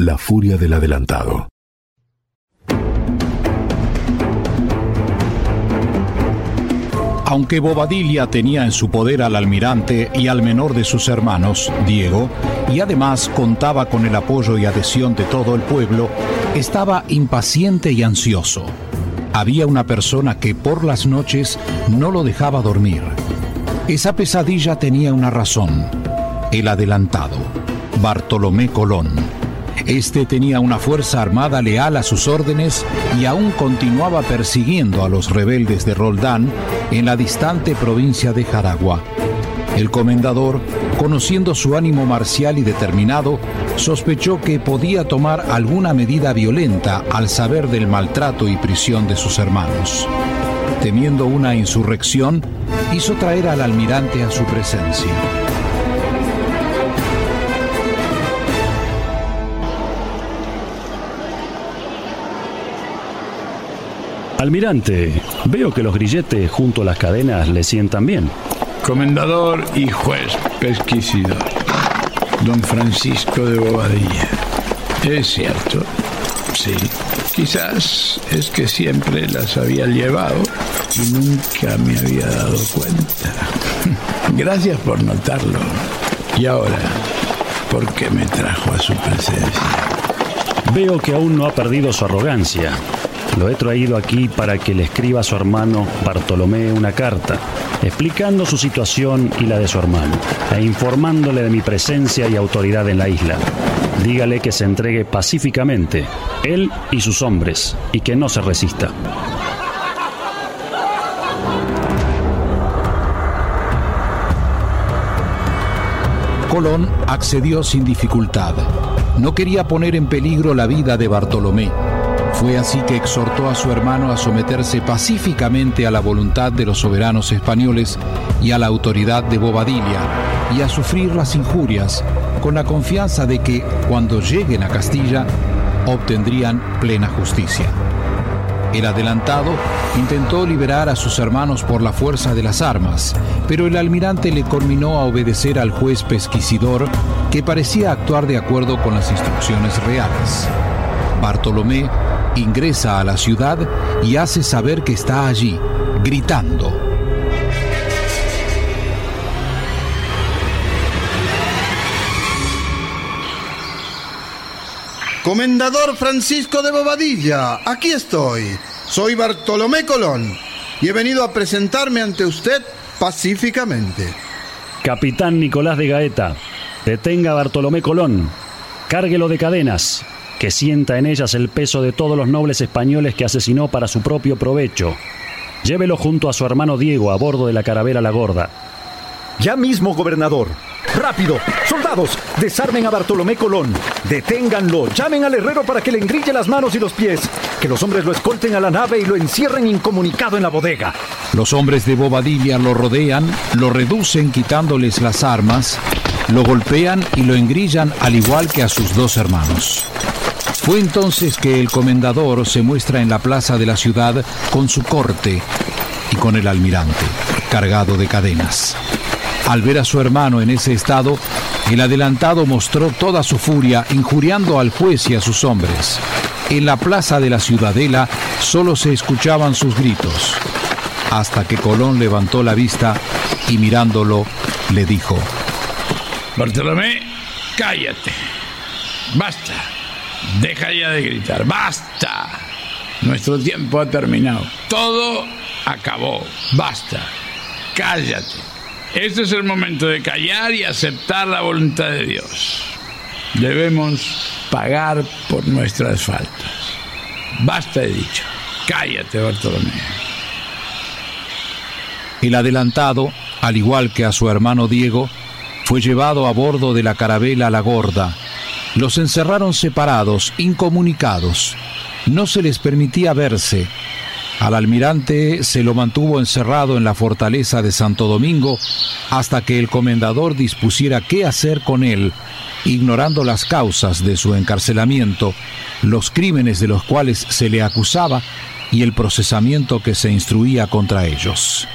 La furia del adelantado. Aunque Bobadilla tenía en su poder al almirante y al menor de sus hermanos, Diego, y además contaba con el apoyo y adhesión de todo el pueblo, estaba impaciente y ansioso. Había una persona que por las noches no lo dejaba dormir. Esa pesadilla tenía una razón, el adelantado, Bartolomé Colón este tenía una fuerza armada leal a sus órdenes y aún continuaba persiguiendo a los rebeldes de Roldán en la distante provincia de Jaragua. El comendador, conociendo su ánimo marcial y determinado, sospechó que podía tomar alguna medida violenta al saber del maltrato y prisión de sus hermanos. Temiendo una insurrección, hizo traer al almirante a su presencia. Almirante, veo que los grilletes junto a las cadenas le sientan bien. Comendador y juez pesquisidor, don Francisco de Bobadilla. Es cierto, sí. Quizás es que siempre las había llevado y nunca me había dado cuenta. Gracias por notarlo. Y ahora, ¿por qué me trajo a su presencia? Veo que aún no ha perdido su arrogancia. Lo he traído aquí para que le escriba a su hermano Bartolomé una carta, explicando su situación y la de su hermano, e informándole de mi presencia y autoridad en la isla. Dígale que se entregue pacíficamente, él y sus hombres, y que no se resista. Colón accedió sin dificultad. No quería poner en peligro la vida de Bartolomé fue así que exhortó a su hermano a someterse pacíficamente a la voluntad de los soberanos españoles y a la autoridad de Bobadilla y a sufrir las injurias con la confianza de que cuando lleguen a Castilla obtendrían plena justicia. El adelantado intentó liberar a sus hermanos por la fuerza de las armas, pero el almirante le conminó a obedecer al juez pesquisidor que parecía actuar de acuerdo con las instrucciones reales. Bartolomé ingresa a la ciudad y hace saber que está allí, gritando. Comendador Francisco de Bobadilla, aquí estoy. Soy Bartolomé Colón y he venido a presentarme ante usted pacíficamente. Capitán Nicolás de Gaeta, detenga a Bartolomé Colón, cárguelo de cadenas que sienta en ellas el peso de todos los nobles españoles que asesinó para su propio provecho. Llévelo junto a su hermano Diego a bordo de la carabela La Gorda. Ya mismo, gobernador. ¡Rápido! ¡Soldados! Desarmen a Bartolomé Colón. Deténganlo. Llamen al herrero para que le engrille las manos y los pies. Que los hombres lo escolten a la nave y lo encierren incomunicado en la bodega. Los hombres de Bobadilla lo rodean, lo reducen quitándoles las armas, lo golpean y lo engrillan al igual que a sus dos hermanos. Fue entonces que el comendador se muestra en la plaza de la ciudad con su corte y con el almirante, cargado de cadenas. Al ver a su hermano en ese estado, el adelantado mostró toda su furia, injuriando al juez y a sus hombres. En la plaza de la ciudadela solo se escuchaban sus gritos, hasta que Colón levantó la vista y mirándolo le dijo, Bartolomé, cállate, basta. Deja ya de gritar. ¡Basta! Nuestro tiempo ha terminado. Todo acabó. Basta. Cállate. Este es el momento de callar y aceptar la voluntad de Dios. Debemos pagar por nuestras faltas. Basta, he dicho. Cállate, Bartolomé. El adelantado, al igual que a su hermano Diego, fue llevado a bordo de la carabela La Gorda, los encerraron separados, incomunicados. No se les permitía verse. Al almirante se lo mantuvo encerrado en la fortaleza de Santo Domingo hasta que el comendador dispusiera qué hacer con él, ignorando las causas de su encarcelamiento, los crímenes de los cuales se le acusaba y el procesamiento que se instruía contra ellos.